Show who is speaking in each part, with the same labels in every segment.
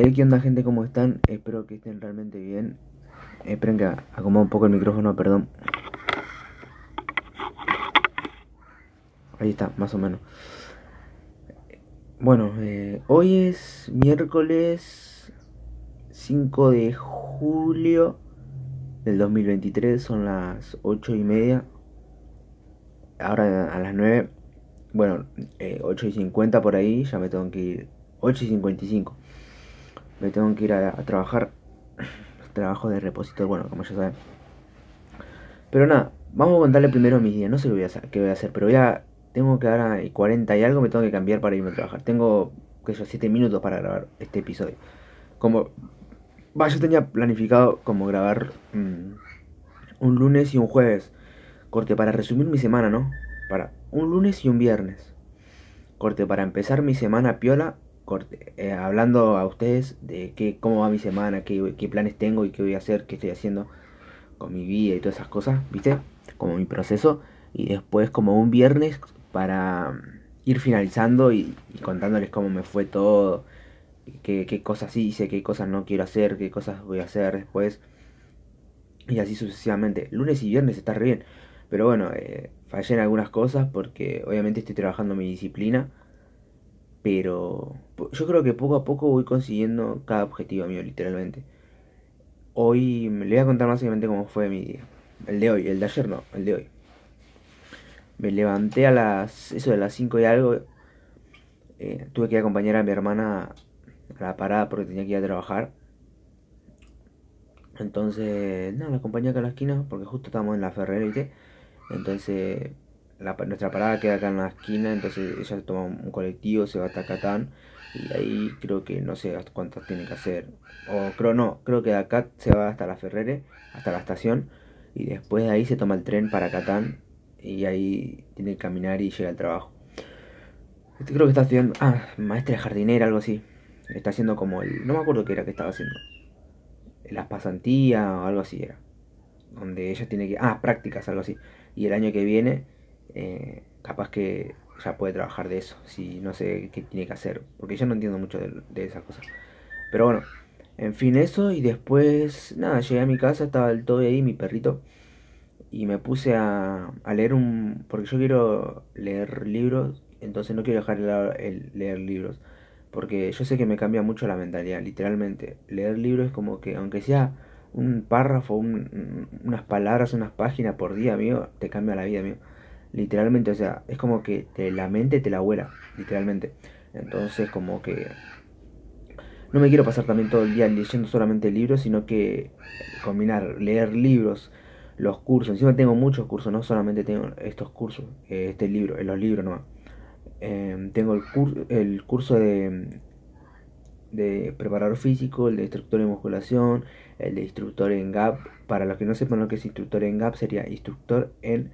Speaker 1: Hey, ¿qué onda gente? ¿Cómo están? Espero que estén realmente bien. Esperen que acomodo un poco el micrófono, perdón. Ahí está, más o menos. Bueno, eh, hoy es miércoles 5 de julio del 2023, son las 8 y media. Ahora a las 9, bueno, eh, 8 y 50 por ahí, ya me tengo que ir. 8 y 55 me tengo que ir a, trabajar. Trabajo de repositorio, bueno, como ya saben. Pero nada, vamos a contarle primero mis días. No sé qué voy a hacer, qué voy a pero ya tengo que ahora 40 y algo me tengo que cambiar para irme a trabajar. Tengo, que yo, 7 minutos para grabar este episodio. Como, va, yo tenía planificado como grabar mm, un lunes y un jueves. Corte para resumir mi semana, ¿no? Para un lunes y un viernes. Corte para empezar mi semana piola eh, hablando a ustedes de qué, cómo va mi semana, qué, planes tengo y qué voy a hacer, qué estoy haciendo con mi vida y todas esas cosas, ¿viste? Como mi proceso. Y después como un viernes para mm, ir finalizando y, contándoles cómo me fue todo, qué, qué, cosas hice, qué cosas no quiero hacer, qué cosas voy a hacer después. Y así sucesivamente. Lunes y viernes está re bien. Pero bueno, eh, fallé en algunas cosas porque obviamente estoy trabajando mi disciplina pero yo creo que poco a poco voy consiguiendo cada objetivo mío, literalmente. Hoy le voy a contar básicamente cómo fue mi día. El de hoy, el de ayer no, el de hoy. Me levanté a las. eso de las 5 y algo. Eh, tuve que acompañar a mi hermana a la parada porque tenía que ir a trabajar. Entonces, nada, la acompañé acá a la esquina porque justo estábamos en la ferrera, ¿viste? Entonces nuestra parada queda acá en la esquina, entonces ella toma un colectivo, se va hasta Catán y ahí creo que no sé cuántas tiene que hacer. O creo no, creo que de acá se va hasta la Ferrere, hasta la estación y después de ahí se toma el tren para Catán y ahí tiene que caminar y llega al trabajo. Este creo que está estudiando, ah, maestra de jardinera, algo así. Está haciendo como el, no me acuerdo qué era que estaba haciendo. Las pasantías o algo así era. Donde ella tiene que, ah, prácticas, algo así. Y el año que viene eh, capaz que ya puede trabajar de eso, si no sé qué tiene que hacer, porque yo no entiendo mucho de, esas cosas. Pero bueno, en fin, eso, y después, nada, llegué a mi casa, estaba el todo ahí, mi perrito, y me puse a, a leer un... porque yo quiero leer libros, entonces no quiero dejar de leer libros, porque yo sé que me cambia mucho la mentalidad, literalmente. Leer libros es como que, aunque sea un párrafo, unas palabras, unas páginas por día, amigo, te cambia la vida, amigo. Literalmente, o sea, es como que te, la mente te la vuela, literalmente. Entonces, como que no me quiero pasar también todo el día leyendo solamente libros, sino que combinar, leer libros, los cursos. Encima tengo muchos cursos, no solamente tengo estos cursos, eh, este libro, en los libros no. Em, tengo el, el curso de, de preparador físico, el de instructor en musculación, el de instructor en GAP. Para los que no sepan lo que es instructor en GAP, sería instructor en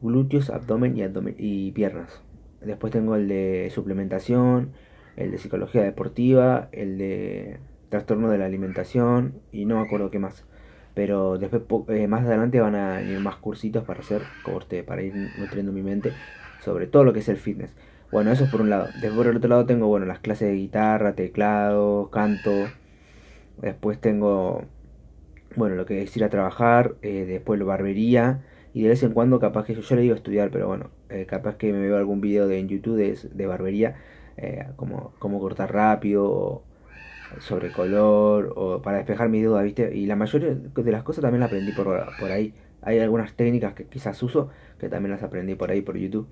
Speaker 1: glúteos, abdomen y, abdomen y piernas. Después tengo el de suplementación, el de psicología deportiva, el de trastorno de la alimentación y no me acuerdo qué más. Pero después eh, más adelante van a ir más cursitos para hacer corte, para ir nutriendo mi mente sobre todo lo que es el fitness. Bueno, eso es por un lado. Después por el otro lado tengo, bueno, las clases de guitarra, teclado, canto. Después tengo, bueno, lo que es ir a trabajar. Eh, después barbería y de vez en cuando capaz que yo, yo le digo estudiar, pero bueno, eh, capaz que me veo algún video de, en YouTube de, barbería, eh, como, como cortar rápido, sobre color, o para despejar mi duda, ¿viste? Y la mayoría de las cosas también las aprendí por, por ahí. Hay algunas técnicas que quizás uso, que también las aprendí por ahí, por YouTube.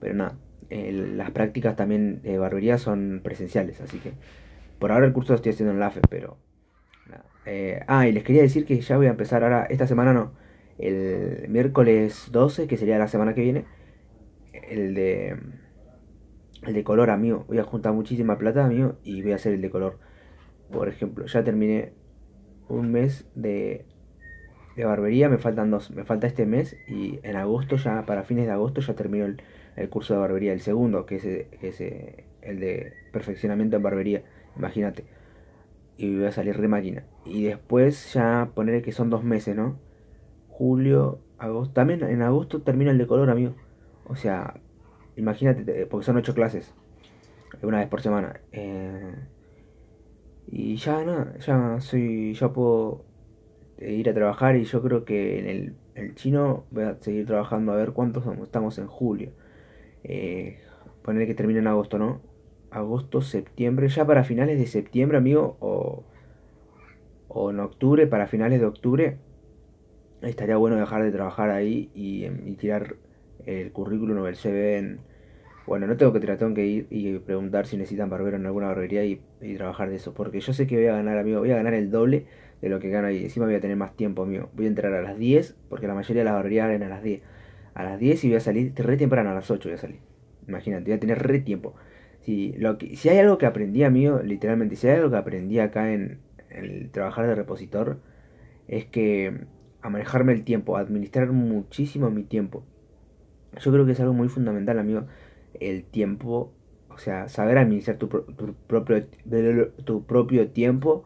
Speaker 1: Pero nada, las prácticas también de barbería son presenciales, así que por ahora el curso lo estoy haciendo en la AFE, pero... Nada. Eh, ah, y les quería decir que ya voy a empezar ahora, esta semana no, el miércoles 12, que sería la semana que viene, el de el de color, amigo. Voy a juntar muchísima plata, amigo, y voy a hacer el de color. Por ejemplo, ya terminé un mes de, de barbería, me faltan dos. Me falta este mes y en agosto, ya para fines de agosto, ya termino el, el curso de barbería. El segundo, que es, que es el de perfeccionamiento en barbería. Imagínate. Y voy a salir de máquina. Y después ya poner que son dos meses, ¿no? Julio, agosto. También en agosto termina el de color, amigo. O sea, imagínate, porque son ocho clases, una vez por semana. Eh, Y ya nada, ya soy, ya puedo eh, ir a trabajar y yo creo que en el, chino voy a seguir trabajando a ver cuántos estamos en julio. Eh, poner que termine en agosto, ¿no? Agosto, septiembre, ya para finales de septiembre, amigo, o en octubre, para finales de octubre, estaría bueno dejar de trabajar ahí y, y tirar el currículum o el CV en, bueno, no tengo que tirar, tengo que ir y preguntar si necesitan barbero en alguna barbería y, trabajar de eso. Porque yo sé que voy a ganar, amigo, voy a ganar el doble de lo que gano ahí. Encima voy a tener más tiempo, amigo. Voy a entrar a las 10, porque la mayoría de las barberías ganan a las 10. A las 10 y voy a salir re temprano, a las 8 voy a salir. Imagínate, voy a tener re tiempo. Si, lo que, si hay algo que aprendí, amigo, literalmente, si hay algo que aprendí acá en, el trabajar de repositor, es que a manejarme el tiempo, a administrar muchísimo mi tiempo. Yo creo que es algo muy fundamental, amigo el tiempo, o sea, saber administrar tu, propio, tu propio tiempo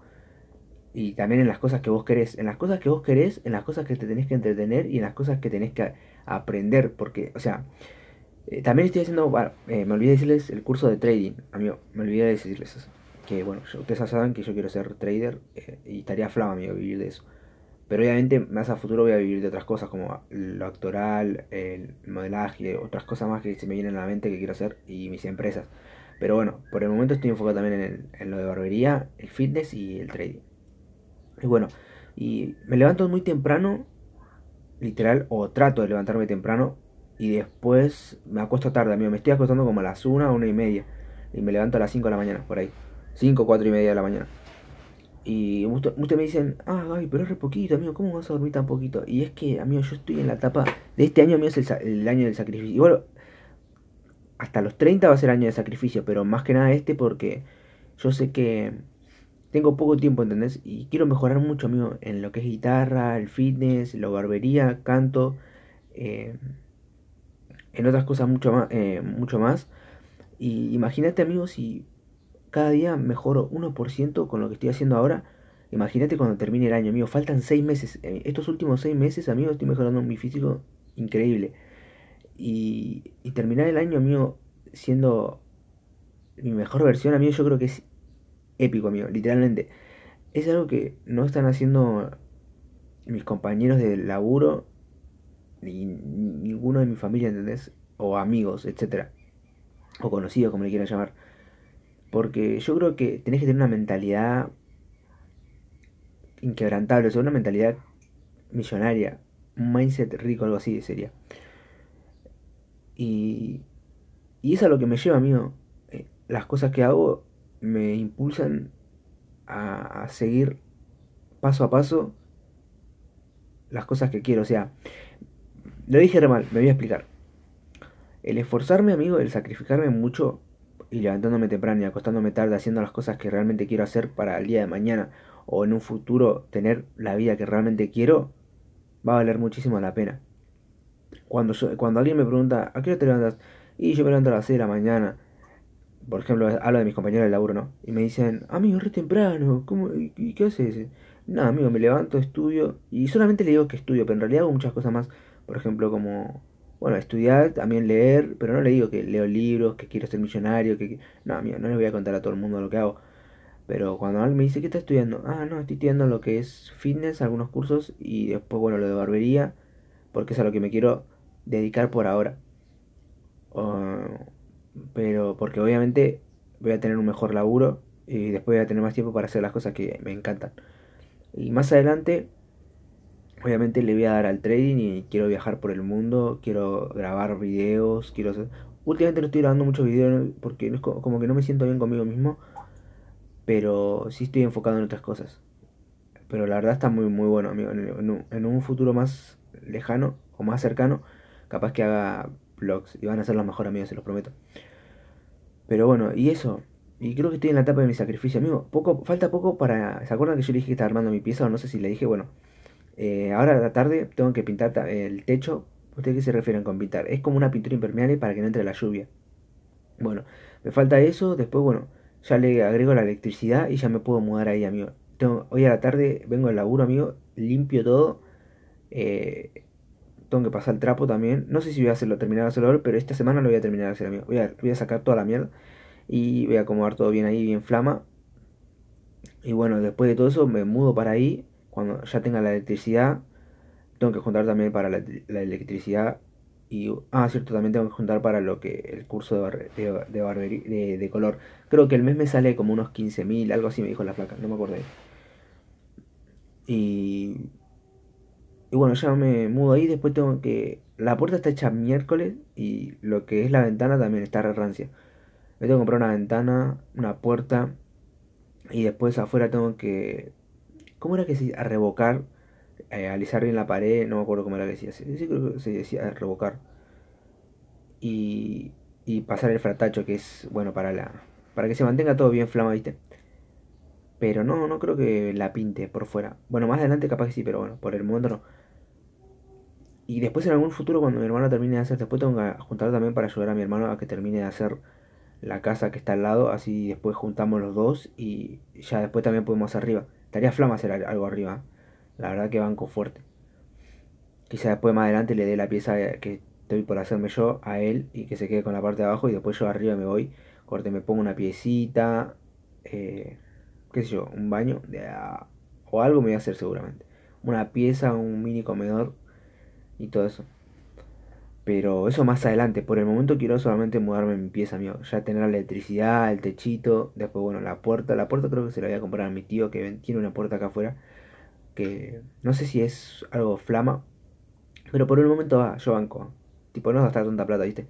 Speaker 1: y también en las cosas que vos querés, en las cosas que vos querés, en las cosas que te tenés que entretener y en las cosas que tenés que aprender, porque, o sea, eh, también estoy haciendo, eh, me olvidé decirles el curso de trading, amigo, me olvidé de decirles eso, que bueno, ustedes ya saben que yo quiero ser trader eh, y estaría flama, amigo, vivir de eso. Pero obviamente más a futuro voy a vivir de otras cosas como lo actoral, el modelaje, otras cosas más que se me vienen a la mente que quiero hacer y mis empresas. Pero bueno, por el momento estoy enfocado también en, lo de barbería, el fitness y el trading. Y bueno, y me levanto muy temprano, literal, o trato de levantarme temprano y después me acuesto tarde, amigo. Me estoy acostando como a las 1, una y media. Y me levanto a las 5 de la mañana, por ahí. 5, 4 y media de la mañana. Y muchos me dicen, ah, Gaby, pero es re poquito, amigo, ¿cómo vas a dormir tan poquito? Y es que, amigo, yo estoy en la etapa de este año, amigo, es el, año del sacrificio. Igual, hasta los 30 va a ser año de sacrificio, pero más que nada este porque yo sé que tengo poco tiempo, ¿entendés? Y quiero mejorar mucho, amigo, en lo que es guitarra, el fitness, la barbería, canto, eh, en otras cosas mucho más, eh, mucho más. Y imagínate, amigo, si cada día mejoro 1% con lo que estoy haciendo ahora. Imagínate cuando termine el año, amigo. Faltan 6 meses. Eh, estos últimos 6 meses, amigo, estoy mejorando mi físico increíble. Y, y terminar el año, amigo, siendo mi mejor versión, amigo, yo creo que es épico, amigo. Literalmente. Es algo que no están haciendo mis compañeros de laburo, ni ninguno de mi familia, ¿entendés? O amigos, etcétera. O conocidos, como le quieran llamar. Porque yo creo que tenés que tener una mentalidad inquebrantable, o sea, una mentalidad millonaria, un mindset rico, algo así sería. Y, y es a lo que me lleva, amigo. Eh, las cosas que hago me impulsan a, a seguir paso a paso las cosas que quiero. O sea, lo dije re mal, me voy a explicar. El esforzarme, amigo, el sacrificarme mucho y levantándome temprano y acostándome tarde haciendo las cosas que realmente quiero hacer para el día de mañana o en un futuro tener la vida que realmente quiero, va a valer muchísimo la pena. Cuando, cuando alguien me pregunta, ¿a qué hora te levantas? Y yo me levanto a las 6 de la mañana. Por ejemplo, hablo de mis compañeros de laburo, ¿no? Y me dicen, amigo, re temprano, ¿cómo, y, qué haces? Nada, amigo, me levanto, estudio, y solamente le digo que estudio, pero en realidad hago muchas cosas más. Por ejemplo, como bueno, estudiar, también leer, pero no le digo que leo libros, que quiero ser millonario, que... No, amigo, no les voy a contar a todo el mundo lo que hago. Pero cuando alguien me dice, ¿qué está estudiando? Ah, no, estoy estudiando lo que es fitness, algunos cursos, y después, bueno, lo de barbería, porque es a lo que me quiero dedicar por ahora. pero porque obviamente voy a tener un mejor laburo y después voy a tener más tiempo para hacer las cosas que me encantan. Y más adelante obviamente le voy a dar al trading y quiero viajar por el mundo, quiero grabar videos, quiero hacer... Últimamente no estoy grabando muchos videos porque es como que no me siento bien conmigo mismo, pero sí estoy enfocado en otras cosas. Pero la verdad está muy muy bueno, amigo. En, un, futuro más lejano o más cercano, capaz que haga vlogs y van a ser los mejores amigos, se los prometo. Pero bueno, y eso. Y creo que estoy en la etapa de mi sacrificio, amigo. Poco, falta poco para. ¿Se acuerdan que yo le dije que estaba armando mi pieza? O no sé si le dije, bueno. Eh, ahora a la tarde tengo que pintar el techo. ¿Ustedes qué se refieren con pintar? Es como una pintura impermeable para que no entre la lluvia. Bueno, me falta eso. Después, bueno, ya le agrego la electricidad y ya me puedo mudar ahí, amigo. hoy a la tarde vengo al laburo, amigo. Limpio todo. Eh, tengo que pasar el trapo también. No sé si voy a hacerlo, terminar de hacerlo ahora, pero esta semana lo voy a terminar de hacer, amigo. Voy a, voy a sacar toda la mierda y voy a acomodar todo bien ahí, bien flama. Y bueno, después de todo eso me mudo para ahí. Cuando ya tenga la electricidad, tengo que juntar también para la, electricidad. Y, ah, cierto, también tengo que juntar para lo que el curso de, de, de, color. Creo que el mes me sale como unos 15.000, algo así me dijo la placa, no me acordé. Y, y bueno, ya me mudo ahí. Después tengo que. La puerta está hecha miércoles y lo que es la ventana también está re rancia. Me tengo que comprar una ventana, una puerta y después afuera tengo que... ¿Cómo era que se A revocar, eh, alisar bien la pared, no me acuerdo cómo era que decía. Sí, creo que se decía revocar. Y, y pasar el fratacho, que es bueno para la para que se mantenga todo bien flama, ¿viste? Pero no, no creo que la pinte por fuera. Bueno, más adelante capaz que sí, pero bueno, por el momento no. Y después en algún futuro cuando mi hermano termine de hacer, después tengo que juntar también para ayudar a mi hermano a que termine de hacer la casa que está al lado, así después juntamos los dos y ya después también podemos arriba. Estaría flama hacer algo arriba, la verdad que banco fuerte. Quizá después más adelante le dé la pieza que estoy por hacerme yo a él y que se quede con la parte de abajo y después yo arriba me voy, corte, me pongo una piecita, eh, qué sé yo, un baño de, o algo me voy a hacer seguramente. Una pieza, un mini comedor y todo eso. Pero eso más adelante. Por el momento quiero solamente mudarme mi pieza, amigo. Ya tener la electricidad, el techito. Después, bueno, la puerta. La puerta creo que se la voy a comprar a mi tío que tiene una puerta acá afuera. Que no sé si es algo flama. Pero por el momento va, yo banco. Tipo, no gastar tanta plata, ¿viste?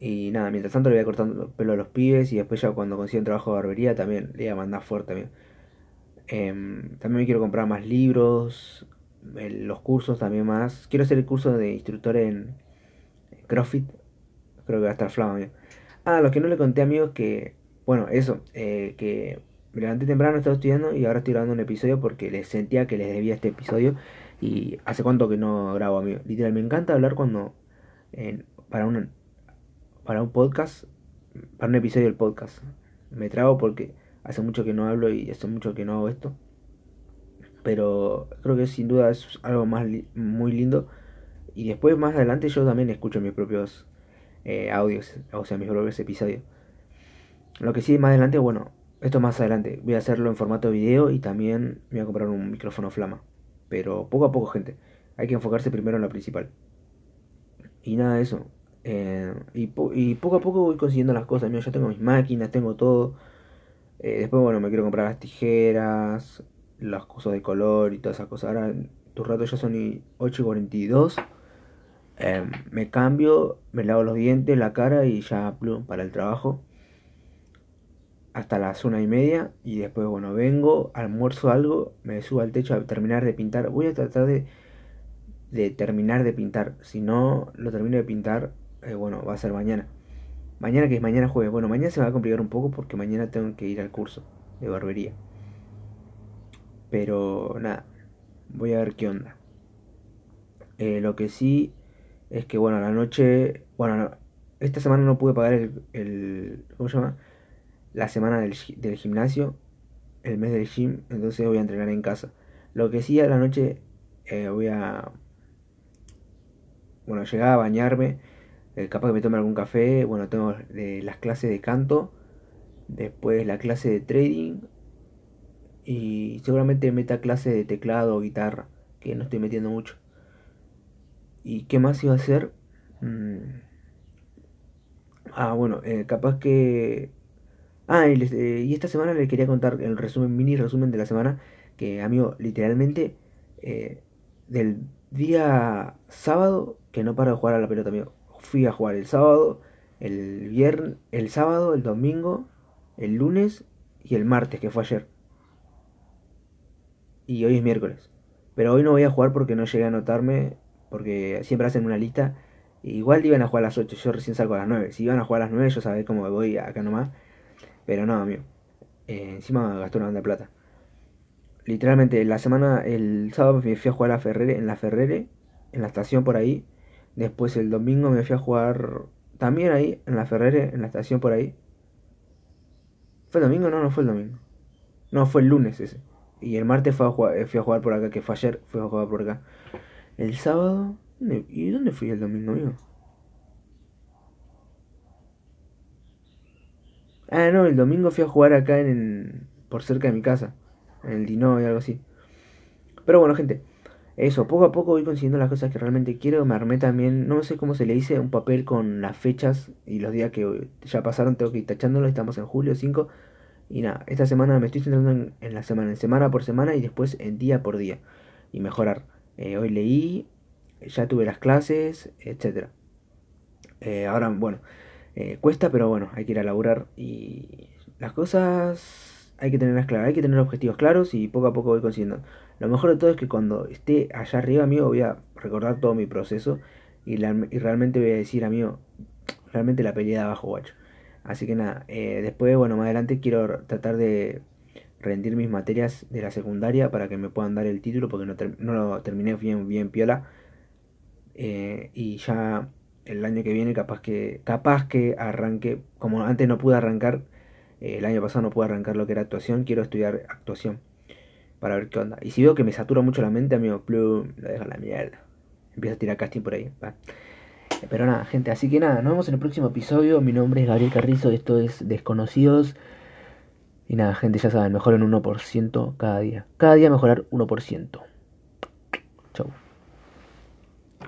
Speaker 1: Y nada, mientras tanto le voy a cortando el pelo a los pibes. Y después ya cuando consiga un trabajo de barbería también le voy a mandar fuerte también. Em, también me quiero comprar más libros. los cursos también más. Quiero hacer el curso de instructor en Creo que va a estar flama, Ah, lo que no le conté, amigos, que. Bueno, eso. Eh, que me levanté temprano, estaba estudiando y ahora estoy grabando un episodio porque les sentía que les debía este episodio. Y hace cuánto que no grabo, amigo. Literal, me encanta hablar cuando. para, un, para un podcast. Para un episodio del podcast. Me trago porque hace mucho que no hablo y hace mucho que no hago esto. Pero creo que sin duda es algo más muy lindo y después más adelante yo también escucho mis propios eh, audios, o sea, mis propios episodios. Lo que sí, más adelante, bueno, esto más adelante. Voy a hacerlo en formato video y también voy a comprar un micrófono flama. Pero poco a poco, gente. Hay que enfocarse primero en lo principal. Y nada de eso. Eh, y, y, poco a poco voy consiguiendo las cosas. Mira, ya tengo mis máquinas, tengo todo. Eh, después, bueno, me quiero comprar las tijeras, las cosas de color y todas esas cosas. Ahora, tu rato ya son 8 y 42. Em, me cambio, me lavo los dientes, la cara y ya para el trabajo. Hasta las una y media. Y después, bueno, vengo, almuerzo algo, me subo al techo a terminar de pintar. Voy a tratar de, de terminar de pintar. Si no lo termino de pintar, eh, bueno, va a ser mañana. Mañana que es mañana jueves. Bueno, mañana se va a complicar un poco porque mañana tengo que ir al curso de barbería. Pero nada, voy a ver qué onda. Eh, lo que sí es que, bueno, a la noche, bueno, esta semana no pude pagar el, ¿cómo se llama? La semana del, del gimnasio, el mes del gym, entonces voy a entrenar en casa. Lo que sí a la noche eh, voy a, bueno, llegar a bañarme, eh, capaz que me tome algún café, bueno, tengo las clases de canto, después la clase de trading y seguramente meta clase de teclado o guitarra, que no estoy metiendo mucho. ¿Y qué más iba a hacer? Mm. Ah, bueno, eh, capaz que... Ah, eh, y, esta semana les quería contar el resumen, mini resumen de la semana, que amigo, literalmente, eh, del día sábado, que no paro de jugar a la pelota, amigo. Fui a jugar el sábado, el viernes, el sábado, el domingo, el lunes y el martes, que fue ayer. Y hoy es miércoles. Pero hoy no voy a jugar porque no llegué a anotarme porque siempre hacen una lista. Igual iban a jugar a las 8, yo recién salgo a las 9. Si iban a jugar a las 9, yo sabía cómo me voy acá nomás. Pero no, amigo. Eh, encima gastó una banda de plata. Literalmente, la semana, el sábado me fui a jugar a Ferrere, en la Ferrere, en la estación por ahí. Después el domingo me fui a jugar también ahí, en la Ferrere, en la estación por ahí. ¿Fue el domingo? No, no fue el domingo. No, fue el lunes ese. Y el martes jugar, fui a jugar por acá, que fue ayer, fui a jugar por acá. El sábado. ¿Y dónde fui el domingo, amigo? Ah, no, el domingo fui a jugar acá en, por cerca de mi casa. en el Dino y algo así. Pero bueno, gente, eso, poco a poco voy consiguiendo las cosas que realmente quiero. Me armé también, no sé cómo se le dice, un papel con las fechas y los días que ya pasaron, tengo que ir tachándolo. Estamos en julio 5. Y nada, esta semana me estoy centrando en, la semana, en semana por semana y después en día por día. Y mejorar. Eh, hoy leí, ya tuve las clases, etc. Eh, ahora, bueno, eh, cuesta, pero bueno, hay que ir a laburar y las cosas hay que tenerlas claras, hay que tener objetivos claros y poco a poco voy consiguiendo. Lo mejor de todo es que cuando esté allá arriba, amigo, voy a recordar todo mi proceso y, realmente voy a decir, amigo, realmente la pelea de abajo, guacho. Así que nada, después, bueno, más adelante quiero tratar de rendir mis materias de la secundaria para que me puedan dar el título porque no, no lo terminé bien, bien piola. Eh, y ya el año que viene capaz que capaz que arranque como antes no pude arrancar eh, el año pasado no pude arrancar lo que era actuación quiero estudiar actuación para ver qué onda. Y si veo que me satura mucho la mente amigo plum lo dejo la mierda. Empiezo a tirar casting por ahí pero nada gente así que nada nos vemos en el próximo episodio. Mi nombre es Gabriel Carrizo esto es desconocidos y nada gente ya saben mejoren 1% cada día. Cada día mejorar 1%